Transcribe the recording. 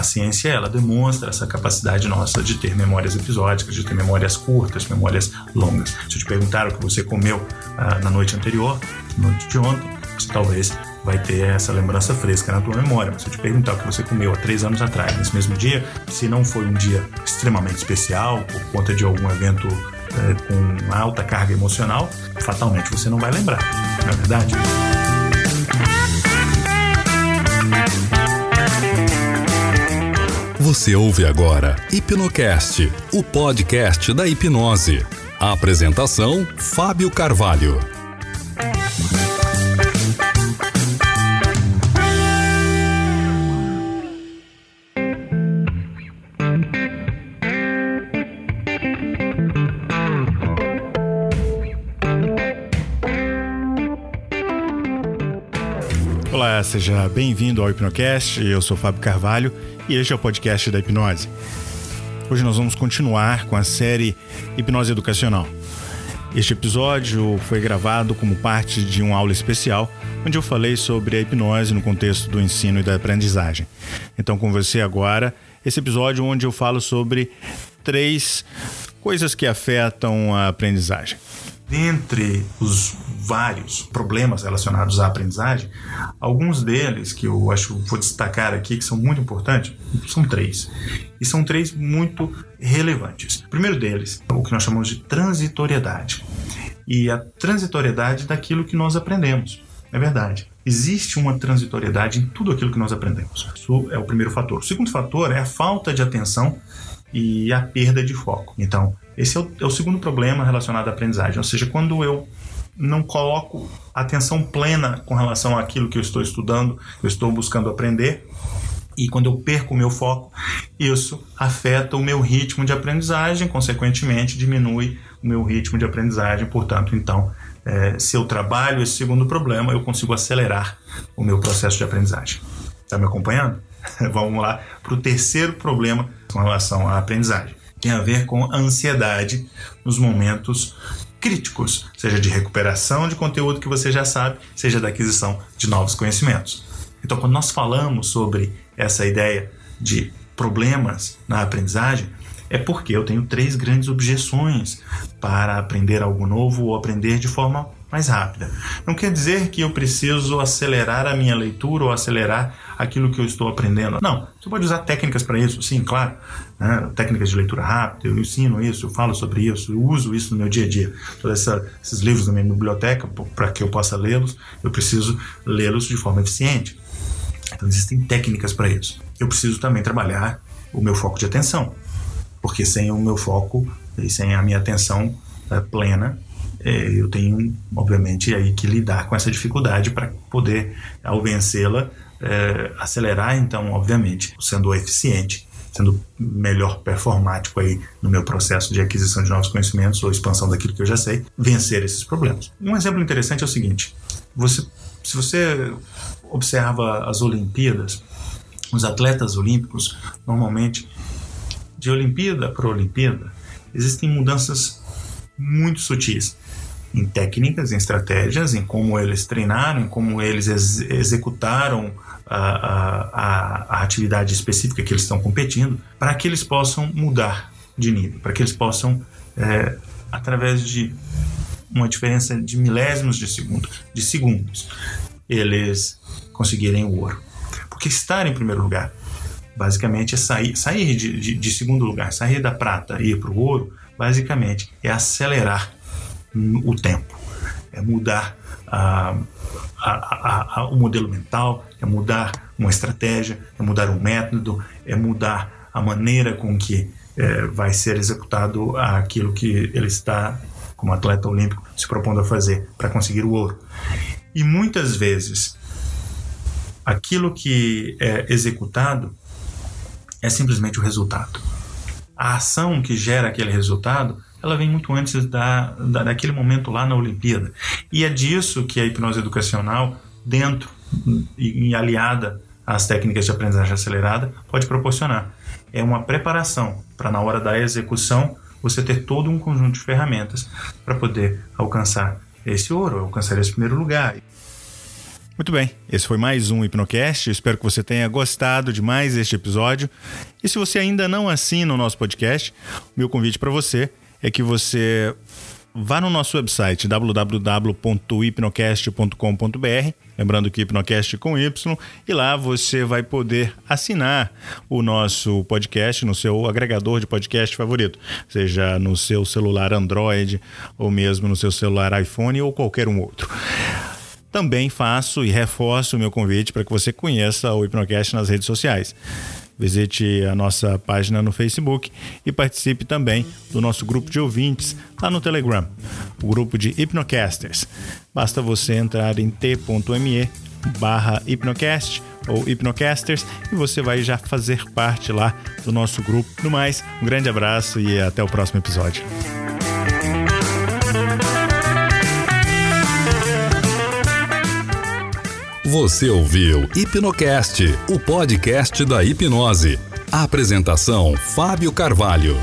A ciência, ela demonstra essa capacidade nossa de ter memórias episódicas, de ter memórias curtas, memórias longas. Se eu te perguntar o que você comeu ah, na noite anterior, na noite de ontem, você talvez vai ter essa lembrança fresca na tua memória. Mas se eu te perguntar o que você comeu há três anos atrás, nesse mesmo dia, se não foi um dia extremamente especial, por conta de algum evento é, com alta carga emocional, fatalmente você não vai lembrar, não é verdade? Você ouve agora Hipnocast, o podcast da hipnose. A apresentação: Fábio Carvalho. Olá, seja bem-vindo ao Hipnocast. Eu sou Fábio Carvalho e este é o podcast da hipnose. Hoje nós vamos continuar com a série Hipnose Educacional. Este episódio foi gravado como parte de uma aula especial onde eu falei sobre a hipnose no contexto do ensino e da aprendizagem. Então, com você agora, esse episódio onde eu falo sobre três coisas que afetam a aprendizagem. Dentre os vários problemas relacionados à aprendizagem, alguns deles que eu acho vou destacar aqui que são muito importantes, são três. E são três muito relevantes. O primeiro deles o que nós chamamos de transitoriedade. E a transitoriedade daquilo que nós aprendemos. É verdade. Existe uma transitoriedade em tudo aquilo que nós aprendemos. Isso é o primeiro fator. O segundo fator é a falta de atenção e a perda de foco. Então, esse é o, é o segundo problema relacionado à aprendizagem, ou seja, quando eu não coloco atenção plena com relação àquilo que eu estou estudando, eu estou buscando aprender, e quando eu perco o meu foco, isso afeta o meu ritmo de aprendizagem, consequentemente diminui o meu ritmo de aprendizagem. Portanto, então, é, se eu trabalho esse segundo problema, eu consigo acelerar o meu processo de aprendizagem. Está me acompanhando? Vamos lá para o terceiro problema com relação à aprendizagem. Tem a ver com a ansiedade nos momentos críticos, seja de recuperação de conteúdo que você já sabe, seja da aquisição de novos conhecimentos. Então, quando nós falamos sobre essa ideia de problemas na aprendizagem, é porque eu tenho três grandes objeções para aprender algo novo ou aprender de forma mais rápida. Não quer dizer que eu preciso acelerar a minha leitura ou acelerar aquilo que eu estou aprendendo. Não, você pode usar técnicas para isso, sim, claro. Né? Técnicas de leitura rápida, eu ensino isso, eu falo sobre isso, eu uso isso no meu dia a dia. Todos esses livros na minha biblioteca, para que eu possa lê-los, eu preciso lê-los de forma eficiente. Então existem técnicas para isso. Eu preciso também trabalhar o meu foco de atenção, porque sem o meu foco e sem a minha atenção é, plena, é, eu tenho, obviamente, aí que lidar com essa dificuldade para poder, ao vencê-la, é, acelerar, então, obviamente, sendo eficiente, sendo melhor performático aí no meu processo de aquisição de novos conhecimentos ou expansão daquilo que eu já sei, vencer esses problemas. Um exemplo interessante é o seguinte: você, se você observa as Olimpíadas, os atletas olímpicos, normalmente, de Olimpíada para Olimpíada, existem mudanças muito sutis em técnicas, em estratégias, em como eles treinaram, em como eles ex executaram a, a, a, atividade específica que eles estão competindo, para que eles possam mudar de nível, para que eles possam, é, através de uma diferença de milésimos de segundo, de segundos, eles conseguirem o ouro. Porque estar em primeiro lugar, basicamente, é sair, sair de, de, de segundo lugar, sair da prata e ir para o ouro, basicamente, é acelerar o tempo, é mudar a, a, a, o modelo mental, é mudar uma estratégia, é mudar um método, é mudar a maneira com que é, vai ser executado aquilo que ele está, como atleta olímpico, se propondo a fazer para conseguir o ouro. E muitas vezes, aquilo que é executado é simplesmente o resultado. A ação que gera aquele resultado ela vem muito antes da, da, daquele momento lá na Olimpíada. E é disso que a hipnose educacional, dentro e, e aliada às técnicas de aprendizagem acelerada, pode proporcionar. É uma preparação para, na hora da execução, você ter todo um conjunto de ferramentas para poder alcançar esse ouro, alcançar esse primeiro lugar. Muito bem, esse foi mais um Hipnocast. Espero que você tenha gostado de mais este episódio. E se você ainda não assina o nosso podcast, meu convite para você é que você vá no nosso website www.hipnocast.com.br, lembrando que Hipnocast com Y, e lá você vai poder assinar o nosso podcast no seu agregador de podcast favorito, seja no seu celular Android ou mesmo no seu celular iPhone ou qualquer um outro. Também faço e reforço o meu convite para que você conheça o Hipnocast nas redes sociais visite a nossa página no Facebook e participe também do nosso grupo de ouvintes lá no Telegram, o grupo de Hipnocasters. Basta você entrar em t.me barra Hipnocast ou Hipnocasters e você vai já fazer parte lá do nosso grupo. No mais, um grande abraço e até o próximo episódio. Você ouviu Hipnocast, o podcast da hipnose. Apresentação: Fábio Carvalho.